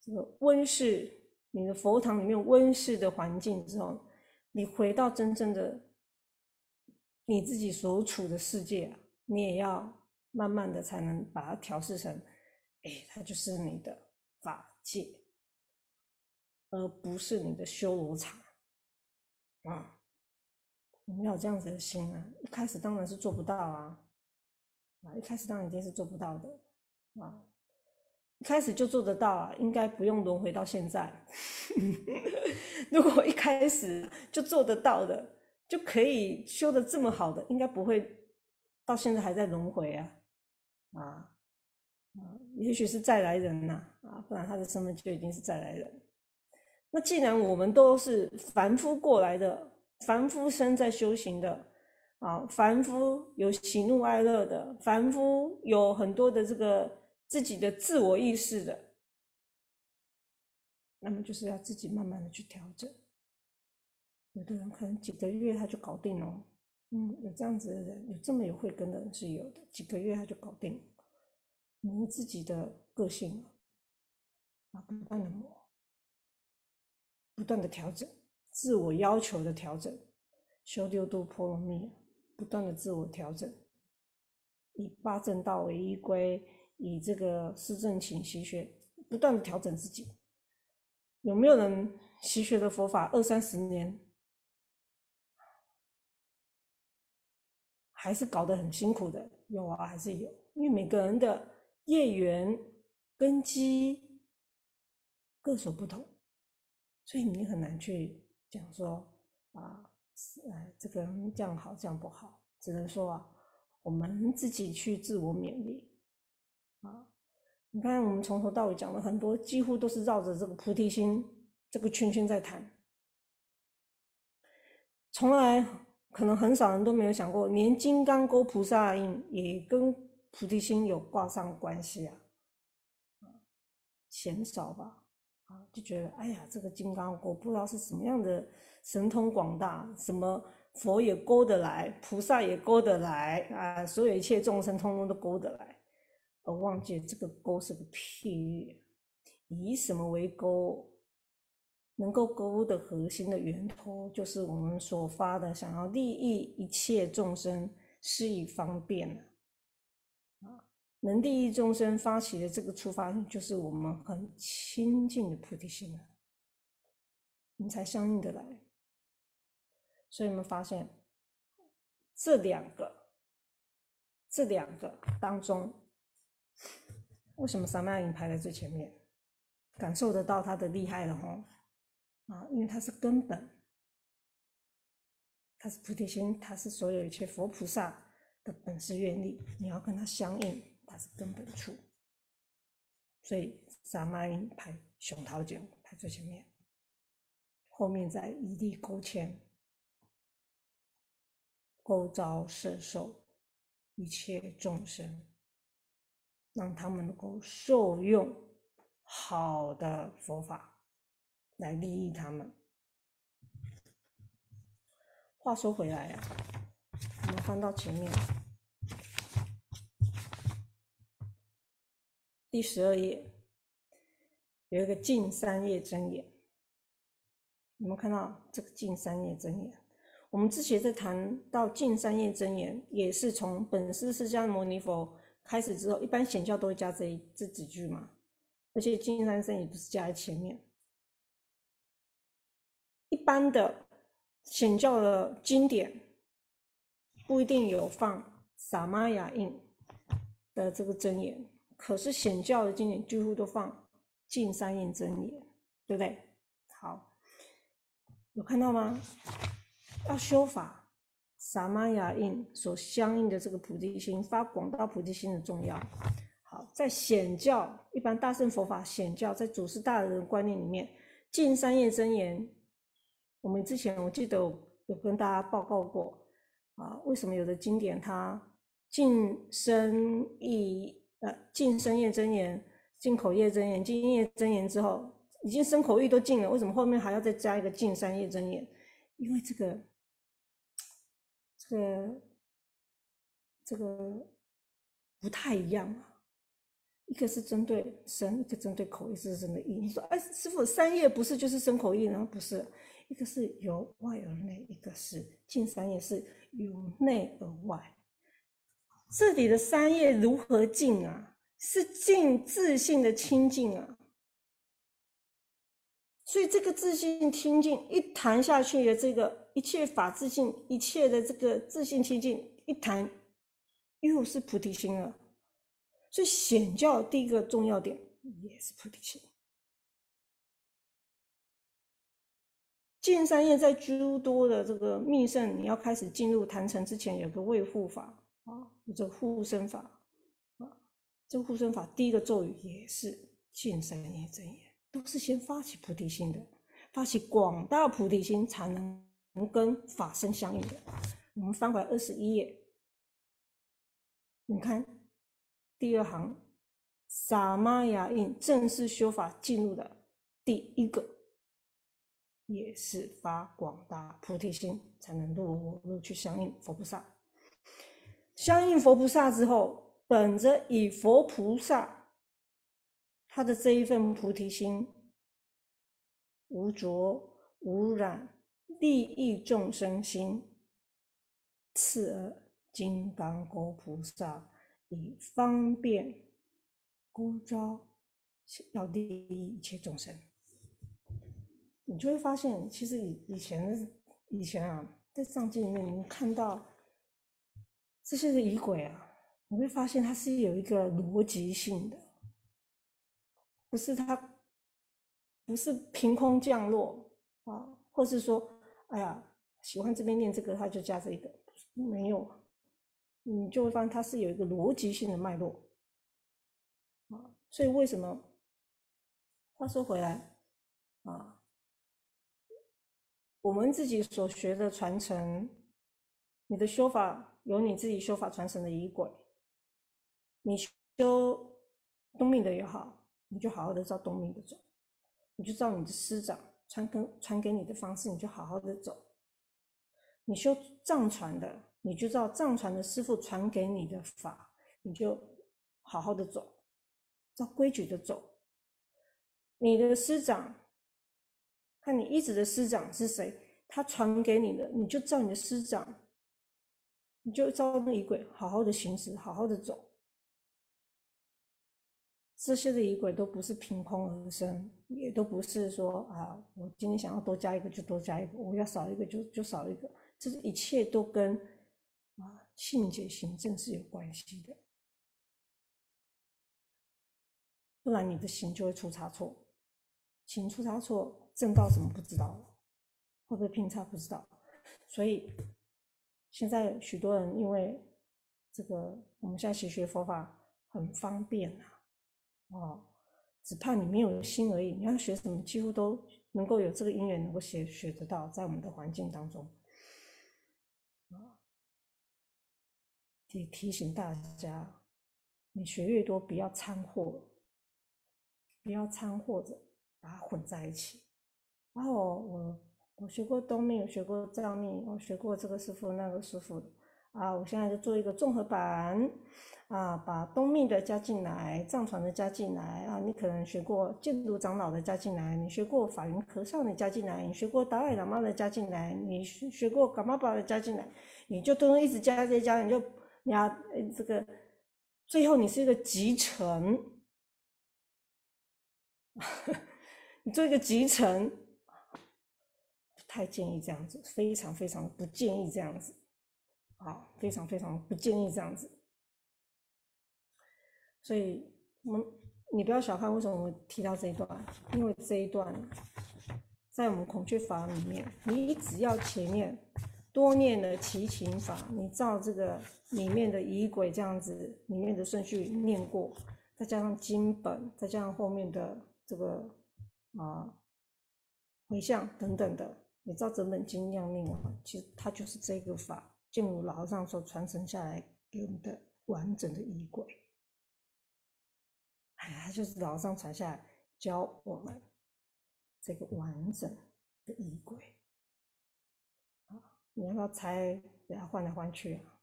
这个温室，你的佛堂里面温室的环境之后，你回到真正的。你自己所处的世界，你也要慢慢的才能把它调试成，哎，它就是你的法界，而不是你的修罗场啊！你要这样子的心啊！一开始当然是做不到啊，啊，一开始当然一定是做不到的啊！一开始就做得到啊，应该不用轮回到现在。如果一开始就做得到的。就可以修的这么好的，应该不会到现在还在轮回啊，啊啊，也许是再来人呐，啊，不然他的身份就已经是再来人。那既然我们都是凡夫过来的，凡夫生在修行的，啊，凡夫有喜怒哀乐的，凡夫有很多的这个自己的自我意识的，那么就是要自己慢慢的去调整。有的人可能几个月他就搞定了，嗯，有这样子的人，有这么有慧根的人是有的，几个月他就搞定。你自己的个性啊，不断的磨，不断的调整，自我要求的调整，修六度波罗蜜，不断的自我调整，以八正道为依归，以这个四正勤习学，不断的调整自己。有没有人习学的佛法二三十年？还是搞得很辛苦的，有啊，还是有，因为每个人的业缘根基各所不同，所以你很难去讲说啊，哎，这个人这样好，这样不好，只能说啊，我们自己去自我勉励啊。你看，我们从头到尾讲了很多，几乎都是绕着这个菩提心这个圈圈在谈，从来。可能很少人都没有想过，连金刚钩菩萨印也跟菩提心有挂上关系啊，嫌少吧？啊，就觉得哎呀，这个金刚钩不知道是什么样的神通广大，什么佛也勾得来，菩萨也勾得来啊，所有一切众生通通都勾得来，而忘记这个钩是个譬喻，以什么为钩？能够勾的核心的源头，就是我们所发的想要利益一切众生，施以方便啊，能利益众生发起的这个出发点，就是我们很亲近的菩提心了，你才相应的来。所以我们发现这两个，这两个当中，为什么三麦影排在最前面？感受得到它的厉害了哈。啊，因为它是根本，它是菩提心，它是所有一切佛菩萨的本师愿力，你要跟它相应，它是根本处。所以萨玛音排熊桃卷排最前面，后面再一力勾牵，勾招摄受一切众生，让他们能够受用好的佛法。来利益他们。话说回来呀，我们翻到前面第十二页，有一个净三业真言。你们看到这个净三业真言？我们之前在谈到净三业真言，也是从本师释迦牟尼佛开始之后，一般显教都会加这一这几句嘛。而且净三生也不是加在前面。一般的显教的经典不一定有放萨玛雅印的这个真言，可是显教的经典几乎都放净三印真言，对不对？好，有看到吗？要修法，萨玛雅印所相应的这个菩提心，发广大菩提心的重要。好，在显教一般大乘佛法显教，在祖师大人的观念里面。净三业真言，我们之前我记得有跟大家报告过啊，为什么有的经典它净身意呃净身业真言、净口业真言、净业真言之后，已经身口意都净了，为什么后面还要再加一个净三业真言？因为这个这个这个不太一样啊。一个是针对身，一个针对口，一个是针对意。你说，哎，师傅，三业不是就是身口意呢？不是，一个是由外而内，一个是净三业是由内而外。这里的三业如何净啊？是净自信的清净啊。所以这个自信清净一谈下去的这个一切法自信，一切的这个自信清净一谈，又是菩提心了。所以显教第一个重要点也是菩提心。见三业在诸多的这个密圣，你要开始进入坛城之前，有个卫护法啊，这个护身法啊，这个护身法第一个咒语也是见三业真言，都是先发起菩提心的，发起广大菩提心才能能跟法身相应的。我们翻回二十一页，你看。第二行，萨玛雅印正式修法进入的第一个，也是发广大菩提心，才能入入去相应佛菩萨。相应佛菩萨之后，本着以佛菩萨他的这一份菩提心，无着无染，利益众生心，次而金刚国菩萨。以方便孤招，要利益一切众生，你就会发现，其实以以前以前啊，在藏经里面，你看到这些的仪轨啊，你会发现它是有一个逻辑性的，不是它不是凭空降落啊，或是说，哎呀，喜欢这边念这个，他就加这一个，没有。你就会发现它是有一个逻辑性的脉络啊，所以为什么？话说回来啊，我们自己所学的传承，你的修法有你自己修法传承的仪轨，你修东密的也好，你就好好的照东密的走，你就照你的师长传跟传给你的方式，你就好好的走，你修藏传的。你就照藏传的师傅传给你的法，你就好好的走，照规矩的走。你的师长，看你一直的师长是谁，他传给你的，你就照你的师长，你就照那仪轨好好的行驶，好好的走。这些的仪轨都不是凭空而生，也都不是说啊，我今天想要多加一个就多加一个，我要少一个就就少一个，这是一切都跟。啊，性解行正是有关系的，不然你的行就会出差错。行出差错，正道怎么不知道了？会不会偏差不知道？所以现在许多人因为这个，我们现在学学佛法很方便啊，哦，只怕你没有心而已。你要学什么，几乎都能够有这个因缘，能够学学得到，在我们的环境当中。也提醒大家，你学越多，不要掺和，不要掺和着把它混在一起。然后我我学过东密，学过藏密，我学过这个师傅那个师傅啊，我现在就做一个综合版啊，把东密的加进来，藏传的加进来啊。你可能学过净土长老的加进来，你学过法云和尚的加进来，你学过达赖喇嘛的加进来，你学学过噶玛巴的加进来，你就都一直加加加，你就。你要这个，最后你是一个集成，你做一个集成，太建议这样子，非常非常不建议这样子，啊，非常非常不建议这样子。所以，我们你不要小看为什么我提到这一段，因为这一段在我们孔雀法里面，你只要前面。多念了齐秦法，你照这个里面的仪轨这样子，里面的顺序念过，再加上经本，再加上后面的这个啊回向等等的，你照整本经量念完，其实它就是这个法，净如老和尚所传承下来给我们的完整的仪轨。哎呀，就是老和尚传下来教我们这个完整的仪轨。你要不要猜？给它换来换去啊，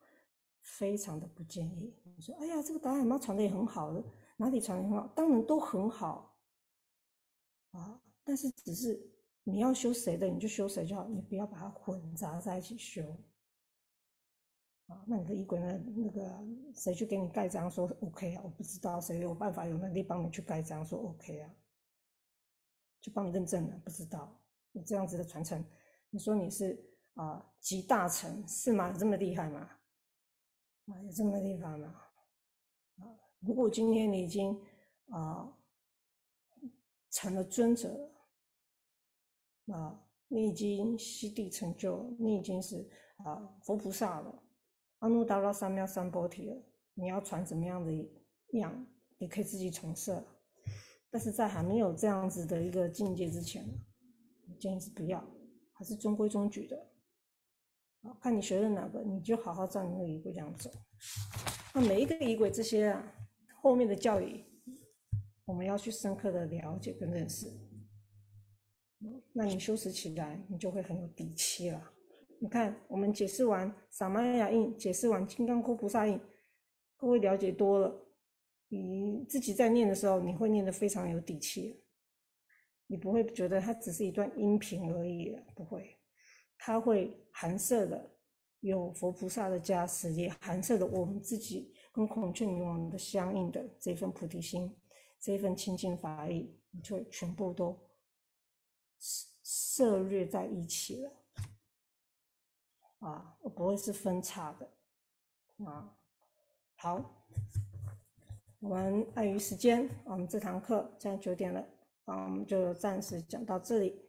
非常的不建议。你说，哎呀，这个达赖妈传的也很好的，哪里传的很好？当然都很好啊，但是只是。你要修谁的，你就修谁就好，你不要把它混杂在一起修。啊，那你的衣柜呢？那个谁去给你盖章说 OK 啊？我不知道谁有办法有能力帮你去盖章说 OK 啊？就帮你认证了，不知道你这样子的传承，你说你是啊集大成是吗？有这么厉害吗？啊，有这么厉害吗？啊，如果今天你已经啊成了尊者。啊，你已经悉地成就，你已经是啊佛菩萨了，阿耨多罗三藐三菩提了。你要传怎么样的样，你可以自己重设。但是在还没有这样子的一个境界之前，建议是不要，还是中规中矩的。啊，看你学的哪个，你就好好照你那个仪轨这样走。那每一个仪轨这些啊，后面的教义，我们要去深刻的了解跟认识。那你修持起来，你就会很有底气了。你看，我们解释完萨玛雅印，解释完金刚跻菩萨印，各位了解多了，你自己在念的时候，你会念得非常有底气。你不会觉得它只是一段音频而已，不会，它会含摄的有佛菩萨的加持，也含摄的我们自己跟孔雀明王的相应的这份菩提心，这份清净法意，你就全部都。涉略在一起了，啊，我不会是分叉的，啊，好，我们碍于时间，我们这堂课现在九点了，啊，我们就暂时讲到这里，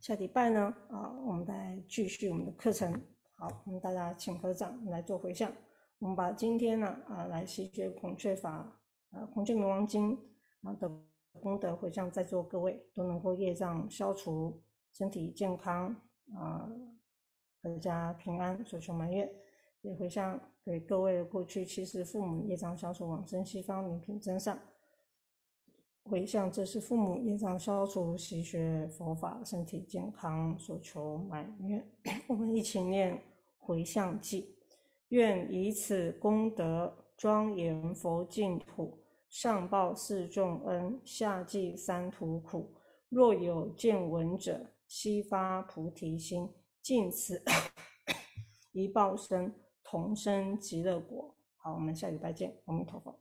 下礼拜呢，啊，我们再继续我们的课程，好，我们大家请合掌来做回向，我们把今天呢，啊，来习学孔雀法，啊，孔雀明王经，啊等功德回向在座各位都能够业障消除。身体健康啊，阖家平安，所求满愿，也回向给各位过去其实父母业障消除，往生西方名品真上。回向这是父母业障消除，习学佛法，身体健康，所求满愿。我们一起念回向偈：愿以此功德庄严佛净土，上报四重恩，下济三途苦。若有见闻者，悉发菩提心，尽此 一报身，同生极乐国。好，我们下礼拜见，阿弥陀佛。